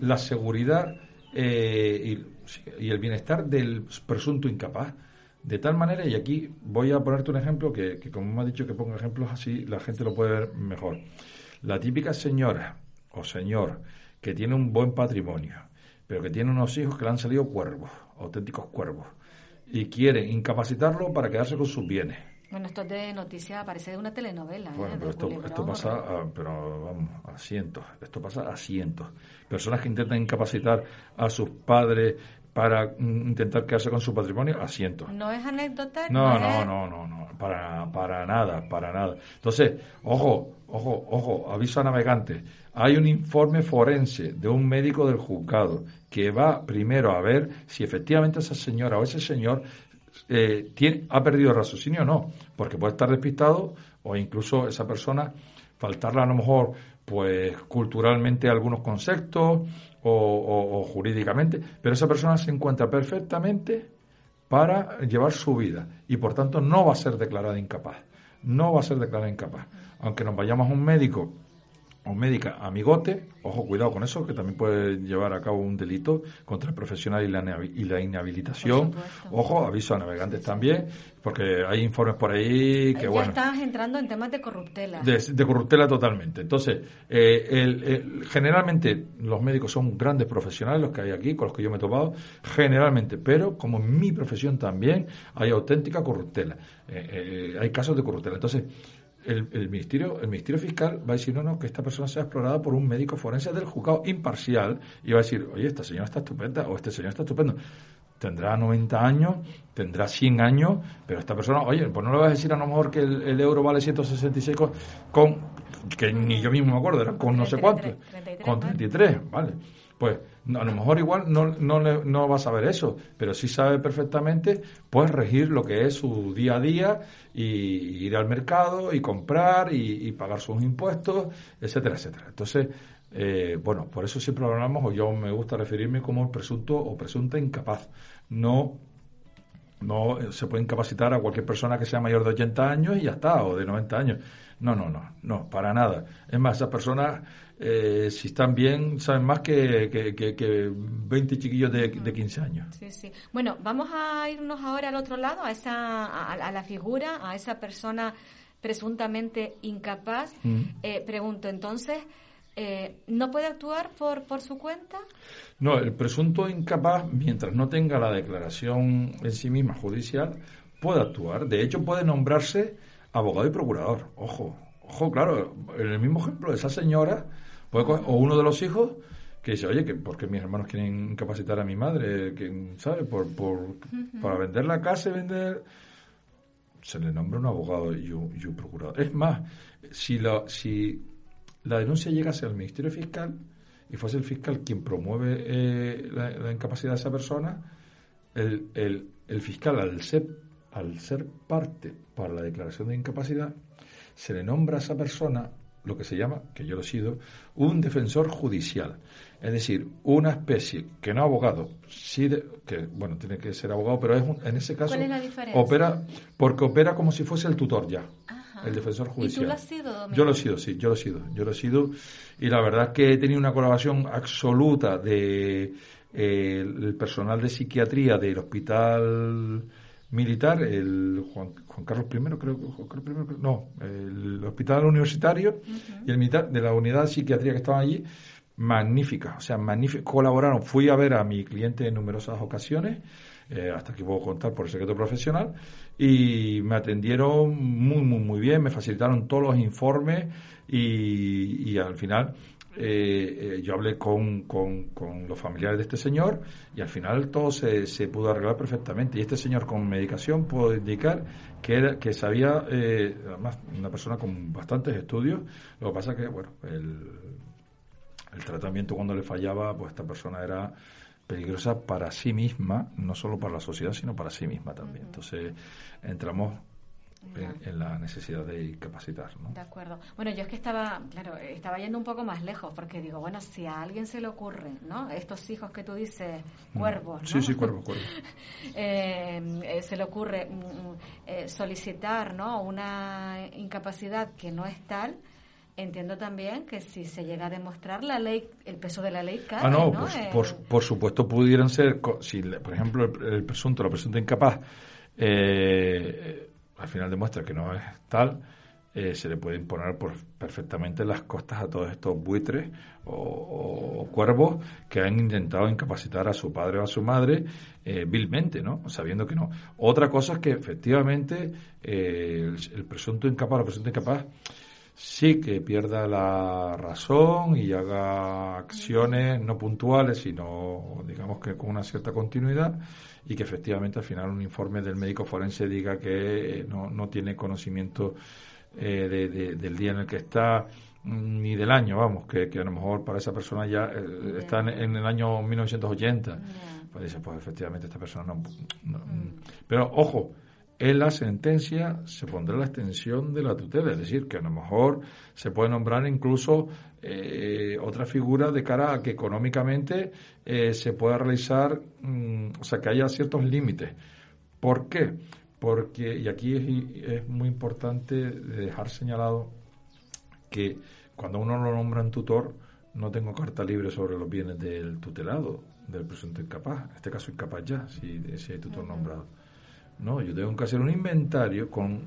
la seguridad y, el bienestar del presunto incapaz. De tal manera, y aquí voy a ponerte un ejemplo que, que como me ha dicho que ponga ejemplos así, la gente lo puede ver mejor. La típica señora o señor que tiene un buen patrimonio, pero que tiene unos hijos que le han salido cuervos, auténticos cuervos, y quiere incapacitarlo para quedarse con sus bienes. Bueno, esto es de noticia, parece de una telenovela. ¿eh? Bueno, pero esto, pasa, a, pero vamos, a cientos. Esto pasa a cientos. Personas que intentan incapacitar a sus padres para mm, intentar quedarse con su patrimonio, a cientos. ¿No es anécdota? No, no, no, no, no, para, para nada, para nada. Entonces, ojo, ojo, ojo, aviso a navegantes. Hay un informe forense de un médico del juzgado que va primero a ver si efectivamente esa señora o ese señor eh, tiene, ha perdido el raciocinio o no, porque puede estar despistado o incluso esa persona faltarle a lo mejor pues culturalmente algunos conceptos o, jurídicamente, pero esa persona se encuentra perfectamente para llevar su vida y por tanto no va a ser declarada incapaz. No va a ser declarada incapaz. Aunque nos vayamos a un médico o médica amigote, ojo, cuidado con eso, que también puede llevar a cabo un delito contra el profesional y la, y la inhabilitación. Ojo, aviso a navegantes también, porque hay informes por ahí que, ya estás entrando en temas de corruptela. De, corruptela totalmente. Entonces, eh, generalmente los médicos son grandes profesionales, los que hay aquí, con los que yo me he topado, generalmente, pero como en mi profesión también, hay auténtica corruptela. Eh, eh, hay casos de corruptela. Entonces, el, ministerio el ministerio fiscal va a decir no no que esta persona sea explorada por un médico forense del juzgado imparcial y va a decir oye esta señora está estupenda o este señor está estupendo tendrá 90 años tendrá 100 años pero esta persona oye pues no le vas a decir a lo mejor que el, euro vale 166 con, con, que ni yo mismo me acuerdo era con no sé cuánto. con 33 vale pues a lo mejor igual no, no, no va a saber eso, pero sí sabe perfectamente pues regir lo que es su día a día y ir al mercado y comprar y, pagar sus impuestos, etcétera, etcétera. Entonces, eh, bueno, por eso siempre hablamos, o yo me gusta referirme como presunto o presunta incapaz. No no se puede incapacitar a cualquier persona que sea mayor de 80 años y ya está, o de 90 años. No, no, no, no, para nada. Es más, esas personas eh, si están bien, saben más que, que, 20 chiquillos de, de, 15 años. Sí, sí. Bueno, vamos a irnos ahora al otro lado, a, esa, a, la figura, a esa persona presuntamente incapaz. Mm. Eh, pregunto, entonces, eh, ¿no puede actuar por, por su cuenta? No, el presunto incapaz, mientras no tenga la declaración en sí misma judicial, puede actuar. De hecho, puede nombrarse abogado y procurador. Ojo, ojo, claro, en el mismo ejemplo de esa señora o uno de los hijos que dice, oye, que porque mis hermanos quieren incapacitar a mi madre, que, ¿sabe? Por, por, Para vender la casa y vender... Se le nombra un abogado y un, procurador. Es más, si la, si la denuncia llegase al Ministerio Fiscal y fuese el fiscal quien promueve eh, la, incapacidad de esa persona, el, el, el fiscal, al ser, al ser parte para la declaración de incapacidad, se le nombra a esa persona lo que se llama, que yo lo he sido, un defensor judicial. Es decir, una especie que no abogado, sí que bueno, tiene que ser abogado, pero es en ese caso opera porque opera como si fuese el tutor ya. El defensor judicial. ¿Y tú lo has sido, Yo lo he sido, sí, yo lo he sido. Yo lo he sido. Y la verdad es que he tenido una colaboración absoluta de eh, el personal de psiquiatría del hospital militar, el Juan, Carlos I, creo que Juan no, el hospital universitario y el militar de la unidad de psiquiatría que estaban allí, magnífica, o sea, magnífica, colaboraron. Fui a ver a mi cliente en numerosas ocasiones, eh, hasta que puedo contar por el secreto profesional, y me atendieron muy, muy, muy bien, me facilitaron todos los informes y, y al final eh, eh, yo hablé con, con, los familiares de este señor y al final todo se, se, pudo arreglar perfectamente. Y este señor con medicación puedo indicar que, era, que sabía, eh, además, una persona con bastantes estudios. Lo que pasa que, bueno, el, el tratamiento cuando le fallaba, pues esta persona era peligrosa para sí misma, no solo para la sociedad, sino para sí misma también. Entonces, entramos en, la necesidad de capacitar. ¿no? De acuerdo. Bueno, yo es que estaba, claro, estaba yendo un poco más lejos, porque digo, bueno, si a alguien se le ocurre, ¿no? Estos hijos que tú dices, mm. cuervos, ¿no? Sí, sí, cuervos, cuervos. Eh, eh, se le ocurre mm, mm, eh, solicitar, ¿no? Una incapacidad que no es tal, entiendo también que si se llega a demostrar la ley, el peso de la ley cae, Ah, no, Pues, por, supuesto pudieran ser, si por ejemplo el, presunto, la presunta incapaz, eh, al final demuestra que no es tal, eh, se le puede imponer por, perfectamente las costas a todos estos buitres o, cuervos que han intentado incapacitar a su padre o a su madre eh, vilmente, ¿no? Sabiendo que no. Otra cosa es que efectivamente eh, el, presunto incapaz, la presunta incapaz, sí que pierda la razón y haga acciones no puntuales, sino digamos que con una cierta continuidad y que efectivamente al final un informe del médico forense diga que no, no tiene conocimiento eh, de, del día en el que está mm, ni del año, vamos, que, que a lo mejor para esa persona ya eh, está en, el año 1980. Pues dice, pues efectivamente esta persona no... Mm. Pero ojo, en la sentencia se pondrá la extensión de la tutela, es decir, que a lo mejor se puede nombrar incluso eh, otra figura de cara a que económicamente eh, se pueda realizar, mm, o sea, que haya ciertos límites. ¿Por qué? Porque, y aquí es, es muy importante dejar señalado que cuando uno lo nombra en tutor, no tengo carta libre sobre los bienes del tutelado, del presunto incapaz, en este caso incapaz ya, si, si hay tutor nombrado no, yo tengo que hacer un inventario con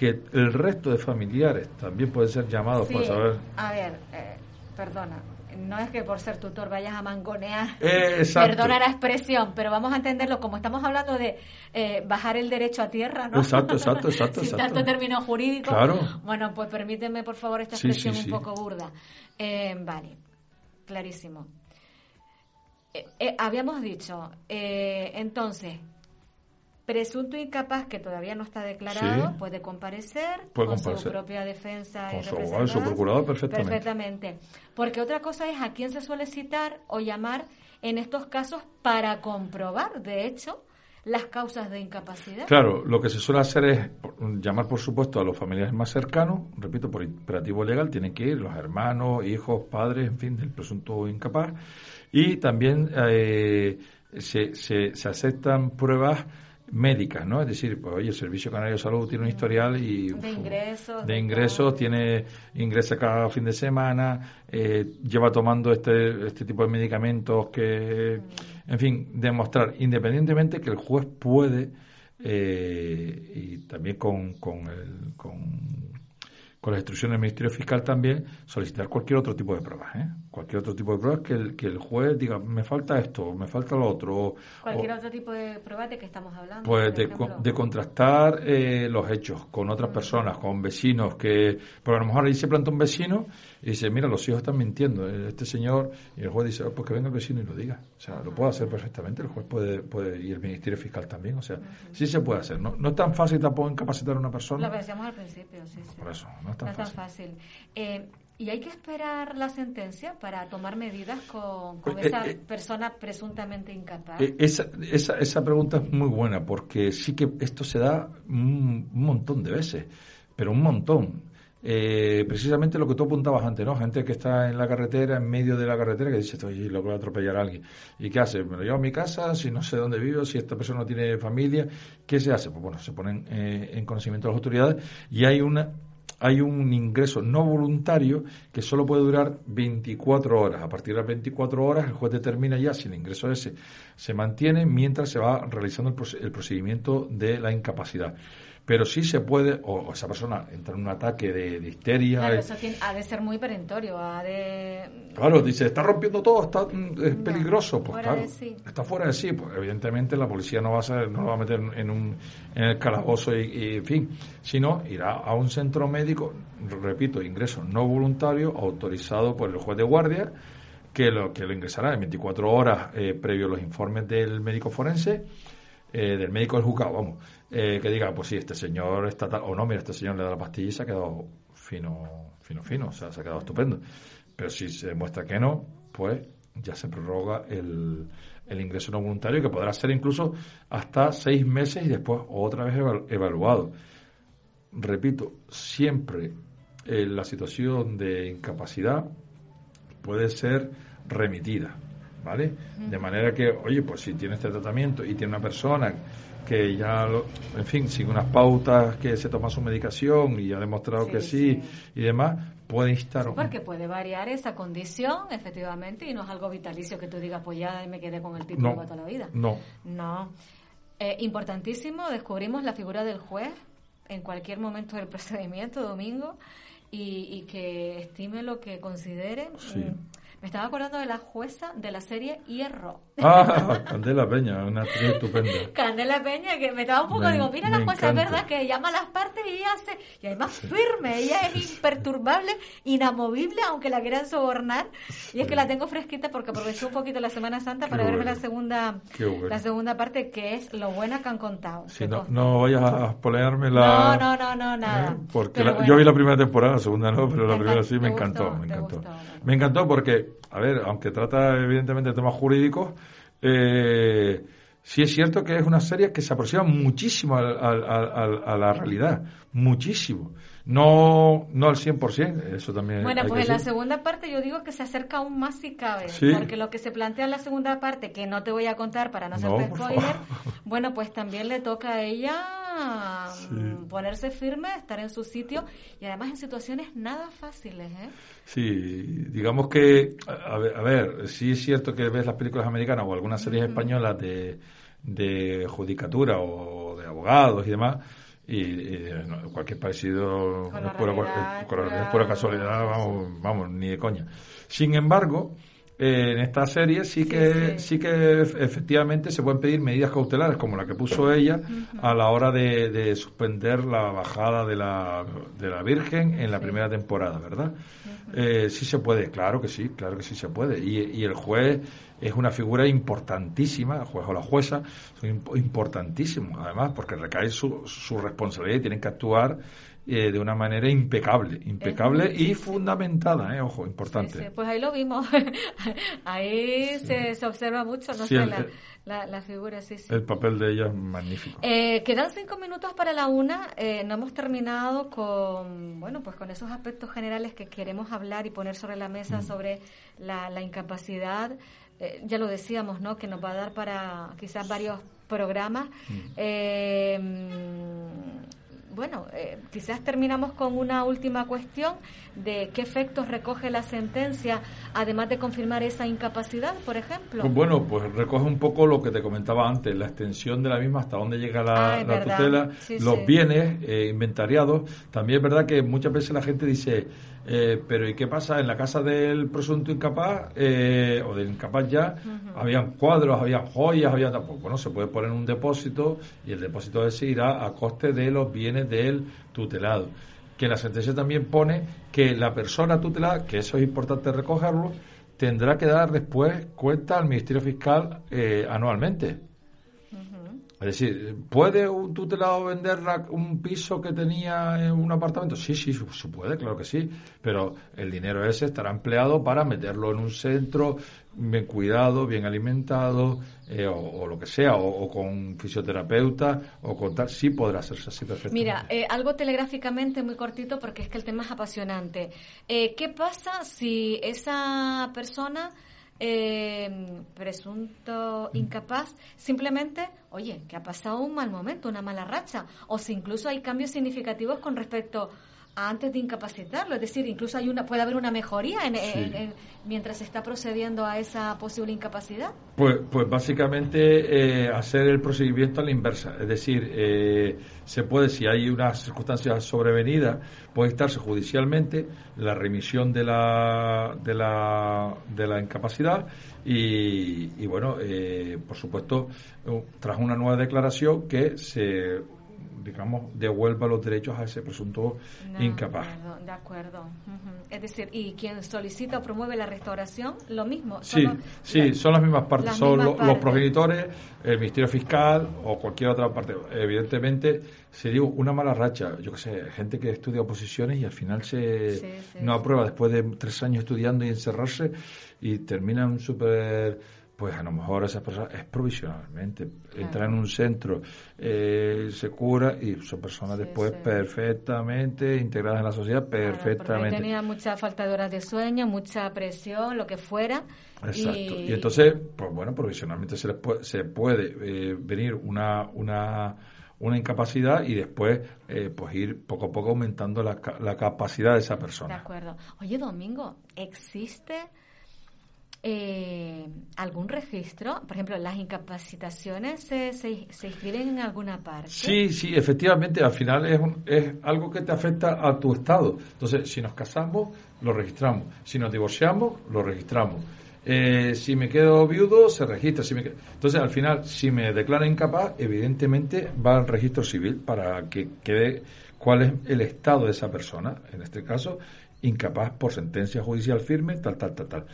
que el resto de familiares también pueden ser llamados para saber. A ver, eh, perdona, no es que por ser tutor vayas a mangonear, eh, perdona la expresión, pero vamos a entenderlo como estamos hablando de eh, bajar el derecho a tierra, ¿no? Exacto, exacto, exacto. Sin tanto término jurídico. Claro. Bueno, pues permíteme por favor esta expresión un poco burda. vale, clarísimo. habíamos dicho, entonces, presunto incapaz que todavía no está declarado puede comparecer con su propia defensa con su abogado, su procurador perfectamente. perfectamente. Porque otra cosa es a quién se suele citar o llamar en estos casos para comprobar, de hecho, las causas de incapacidad. Claro, lo que se suele hacer es llamar, por supuesto, a los familiares más cercanos, repito, por imperativo legal, tienen que ir los hermanos, hijos, padres, en fin, del presunto incapaz, y también eh, se, se, se aceptan pruebas médicas, ¿no? Es decir, pues oye, el Servicio Canario de Salud tiene un historial y de ingresos, de ingresos tiene ingresa cada fin de semana, eh, lleva tomando este este tipo de medicamentos que, en fin, demostrar independientemente que el juez puede eh, y también con, con, el, con con las instrucciones del Ministerio Fiscal también, solicitar cualquier otro tipo de pruebas, ¿eh? Cualquier otro tipo de pruebas que el, que el juez diga, me falta esto, me falta lo otro. Cualquier otro tipo de pruebas de que estamos hablando. Pues de, de, contrastar eh, los hechos con otras personas, con vecinos, que, porque a lo mejor ahí se planta un vecino y dice, mira, los hijos están mintiendo, eh, este señor, y el juez dice, oh, pues que venga el vecino y lo diga. O sea, lo puede hacer perfectamente, el juez puede, puede y el Ministerio Fiscal también, o sea, sí se puede hacer. No, no es tan fácil tampoco incapacitar a una persona. Lo decíamos al principio, sí, sí. Por eso, no es tan fácil. Eh, ¿Y hay que esperar la sentencia para tomar medidas con, con eh, esa eh, persona presuntamente incapaz? esa, esa, esa, pregunta es muy buena porque sí que esto se da un, montón de veces, pero un montón. Precisamente lo que tú apuntabas antes, ¿no? Gente que está en la carretera, en medio de la carretera, que dice, estoy loco de atropellar a alguien. ¿Y qué hace? Me lo llevo a mi casa, si no sé dónde vivo, si esta persona no tiene familia, ¿qué se hace? Pues bueno, se ponen en conocimiento de las autoridades y hay una hay un ingreso no voluntario que solo puede durar 24 horas. A partir de las 24 horas el juez determina ya si el ingreso ese se mantiene mientras se va realizando el procedimiento de la incapacidad pero sí se puede, o, esa persona entra en un ataque de, histeria. Claro, eso ha de ser muy perentorio, ha de... Claro, dice, está rompiendo todo, está, mm, es peligroso, pues claro, está fuera de sí, pues evidentemente la policía no va a ser, no lo va a meter en, un, en el calabozo y, en fin, sino irá a un centro médico, repito, ingreso no voluntario, autorizado por el juez de guardia, que lo, que lo ingresará en 24 horas eh, previo a los informes del médico forense, eh, del médico del juzgado, vamos, eh, que diga, pues sí, este señor está tal, o no, mira, este señor le da la pastilla y se ha quedado fino, fino, fino, o sea, se ha quedado estupendo. Pero si se demuestra que no, pues ya se prorroga el, el ingreso no voluntario, que podrá ser incluso hasta seis meses y después otra vez evaluado. Repito, siempre eh, la situación de incapacidad puede ser remitida, ¿vale? De manera que, oye, pues si tiene este tratamiento y tiene una persona que ya, en fin, sigue unas pautas, que se toma su medicación y ha demostrado que sí, y demás, puede instar. porque puede variar esa condición, efectivamente, y no es algo vitalicio que tú digas, pues ya me quedé con el título toda la vida. No. No. Eh, importantísimo, descubrimos la figura del juez en cualquier momento del procedimiento, domingo, y, y que estime lo que considere. Sí. Mm, me estaba acordando de la jueza de la serie Hierro. Ah, Candela Peña, una actriz estupenda. Candela Peña, que me estaba un poco, digo, mira la jueza, es verdad, que llama a las partes y hace, y además firme, ella es imperturbable, inamovible, aunque la quieran sobornar. Y es que la tengo fresquita porque aprovechó un poquito la Semana Santa para verme la segunda la segunda parte, que es lo buena que han contado. Sí, no, no vayas a polearme la... No, no, no, no, nada. ¿Eh? Porque yo vi la primera temporada, la segunda no, pero la primera sí me encantó, me encantó. Me encantó porque a ver, aunque trata evidentemente de temas jurídicos, eh, sí es cierto que es una serie que se aproxima muchísimo a la realidad, muchísimo. No, no al 100%, eso también. Bueno, pues en la segunda parte yo digo que se acerca aún más si cabe, porque lo que se plantea en la segunda parte, que no te voy a contar para no hacerte spoiler, bueno, pues también le toca a ella mm, ponerse firme, estar en su sitio y además en situaciones nada fáciles, ¿eh? Sí, digamos que, a ver, a ver sí es cierto que ves las películas americanas o algunas series españolas de, de judicatura o de abogados y demás y, cualquier parecido es pura, casualidad, vamos, vamos, ni de coña. Sin embargo, eh, en esta serie sí que sí, que efectivamente se pueden pedir medidas cautelares como la que puso ella a la hora de, suspender la bajada de la, de la Virgen en la primera temporada, ¿verdad? Eh, sí se puede, claro que sí, claro que sí se puede. Y, el juez es una figura importantísima, el juez o la jueza, son importantísimos, además, porque recae su, su responsabilidad y tienen que actuar eh, de una manera impecable, impecable y fundamentada, eh, ojo, importante. pues ahí lo vimos, ahí se, se, observa mucho, no sé, la, la, figura, sí. El papel de ella es magnífico. Eh, quedan cinco minutos para la una, eh, no hemos terminado con, bueno, pues con esos aspectos generales que queremos hablar y poner sobre la mesa mm. sobre la, la incapacidad, eh, ya lo decíamos, ¿no?, que nos va a dar para quizás varios programas. Mm bueno, eh, quizás terminamos con una última cuestión de qué efectos recoge la sentencia, además de confirmar esa incapacidad, por ejemplo. Pues bueno, pues recoge un poco lo que te comentaba antes, la extensión de la misma, hasta dónde llega la, ah, tutela, los bienes eh, inventariados. También es verdad que muchas veces la gente dice, eh, pero ¿y qué pasa? En la casa del presunto incapaz eh, o del incapaz ya, habían cuadros, había joyas, había tampoco. Bueno, se puede poner un depósito y el depósito ese irá a coste de los bienes del tutelado. Que la sentencia también pone que la persona tutelada, que eso es importante recogerlo, tendrá que dar después cuenta al Ministerio Fiscal eh, anualmente. Es decir, ¿puede un tutelado vender un piso que tenía en un apartamento? Sí, sí, se puede, claro que sí, pero el dinero ese estará empleado para meterlo en un centro bien cuidado, bien alimentado, eh, o, lo que sea, o, con fisioterapeuta, o con tal, sí podrá hacerse así perfectamente. Mira, eh, algo telegráficamente muy cortito porque es que el tema es apasionante. Eh, ¿Qué pasa si esa persona eh, presunto incapaz, simplemente, oye, que ha pasado un mal momento, una mala racha, o si incluso hay cambios significativos con respecto antes de incapacitarlo. Es decir, incluso hay una, puede haber una mejoría en, mientras se está procediendo a esa posible incapacidad. Pues, pues básicamente eh, hacer el procedimiento a la inversa. Es decir, eh, se puede, si hay una circunstancia sobrevenida, puede estarse judicialmente la remisión de la, de la, de la incapacidad y, y bueno, eh, por supuesto, tras una nueva declaración que se digamos, devuelva los derechos a ese presunto incapaz. De acuerdo. Es decir, ¿y quien solicita o promueve la restauración? Lo mismo. Sí, sí, son las mismas partes. son los progenitores, el Ministerio Fiscal o cualquier otra parte. Evidentemente, sería una mala racha. Yo qué sé, gente que estudia oposiciones y al final se no aprueba después de tres años estudiando y encerrarse y terminan súper pues a lo mejor esa persona es provisionalmente, entra en un centro, eh, se cura y son personas después perfectamente integradas en la sociedad, perfectamente. tenía mucha falta de horas de sueño, mucha presión, lo que fuera. Exacto. Y, entonces, pues bueno, provisionalmente se, puede, se puede eh, venir una, una, una incapacidad y después eh, pues ir poco a poco aumentando la, la capacidad de esa persona. De acuerdo. Oye, Domingo, ¿existe eh, algún registro? Por ejemplo, ¿las incapacitaciones se, se, se, inscriben en alguna parte? Sí, sí, efectivamente, al final es, es algo que te afecta a tu estado. Entonces, si nos casamos, lo registramos. Si nos divorciamos, lo registramos. Eh, si me quedo viudo, se registra. Si me Entonces, al final, si me declara incapaz, evidentemente va al registro civil para que quede cuál es el estado de esa persona. En este caso, incapaz por sentencia judicial firme, tal, tal, tal, tal.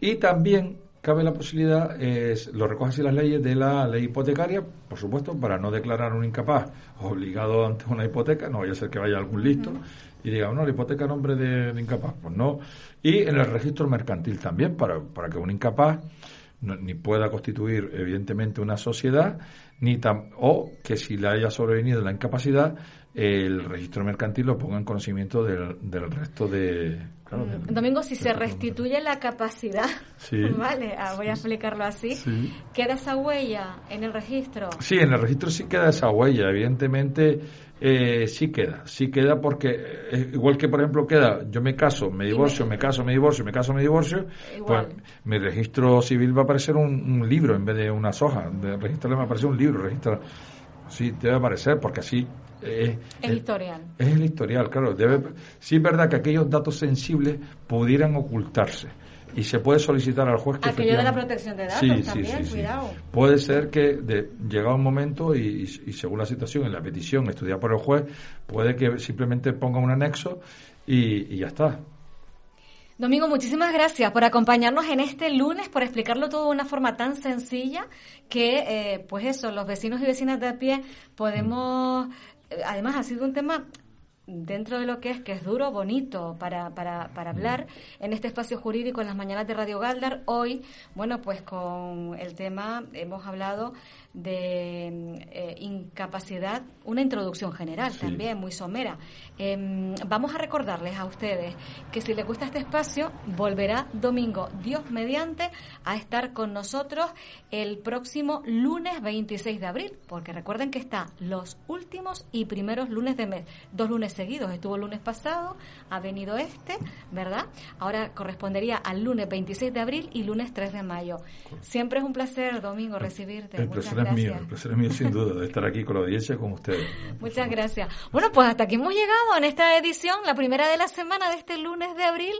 Y también cabe la posibilidad, es, lo recogen así las leyes de la ley hipotecaria, por supuesto, para no declarar un incapaz obligado ante una hipoteca, no vaya a ser que vaya algún listo y diga, no, la hipoteca a nombre del incapaz, pues no. Y en el registro mercantil también, para, para que un incapaz ni pueda constituir, evidentemente, una sociedad, ni o que si le haya sobrevenido la incapacidad, el registro mercantil lo ponga en conocimiento del, del resto de... Mm, Domingo, si se restituye la capacidad, vale, ah, voy a explicarlo así, ¿queda esa huella en el registro? Sí, en el registro sí queda esa huella, evidentemente eh, sí queda, sí queda porque eh, igual que por ejemplo queda, yo me caso, me divorcio, me... caso, me divorcio, me caso, me divorcio, pues mi registro civil va a aparecer un, libro en vez de una soja, de registro va a aparecer un libro, registro, sí, debe aparecer porque así eh, el historial. Es el historial, claro. Debe, sí es verdad que aquellos datos sensibles pudieran ocultarse y se puede solicitar al juez que aquello de la protección de datos también cuidado puede ser que de, llegado un momento y, según la situación en la petición estudiada por el juez puede que simplemente ponga un anexo y, ya está Domingo, muchísimas gracias por acompañarnos en este lunes, por explicarlo todo de una forma tan sencilla que, eh, pues eso, los vecinos y vecinas de a pie podemos... Además, ha sido un tema dentro de lo que es, que es duro, bonito para, para, para hablar en este espacio jurídico en las mañanas de Radio Galdar. Hoy, bueno, pues con el tema hemos hablado de eh, incapacidad, una introducción general también, muy somera. Em, vamos a recordarles a ustedes que si les gusta este espacio, volverá domingo, Dios mediante, a estar con nosotros el próximo lunes 26 de abril, porque recuerden que está los últimos y primeros lunes de mes, dos lunes seguidos, estuvo el lunes pasado, ha venido este, ¿verdad? Ahora correspondería al lunes 26 de abril y lunes 3 de mayo. Siempre es un placer, Domingo, recibirte es mío, el placer es mío sin duda de estar aquí con la audiencia con ustedes. Muchas gracias. Bueno, pues hasta aquí hemos llegado en esta edición, la primera de la semana de este lunes de abril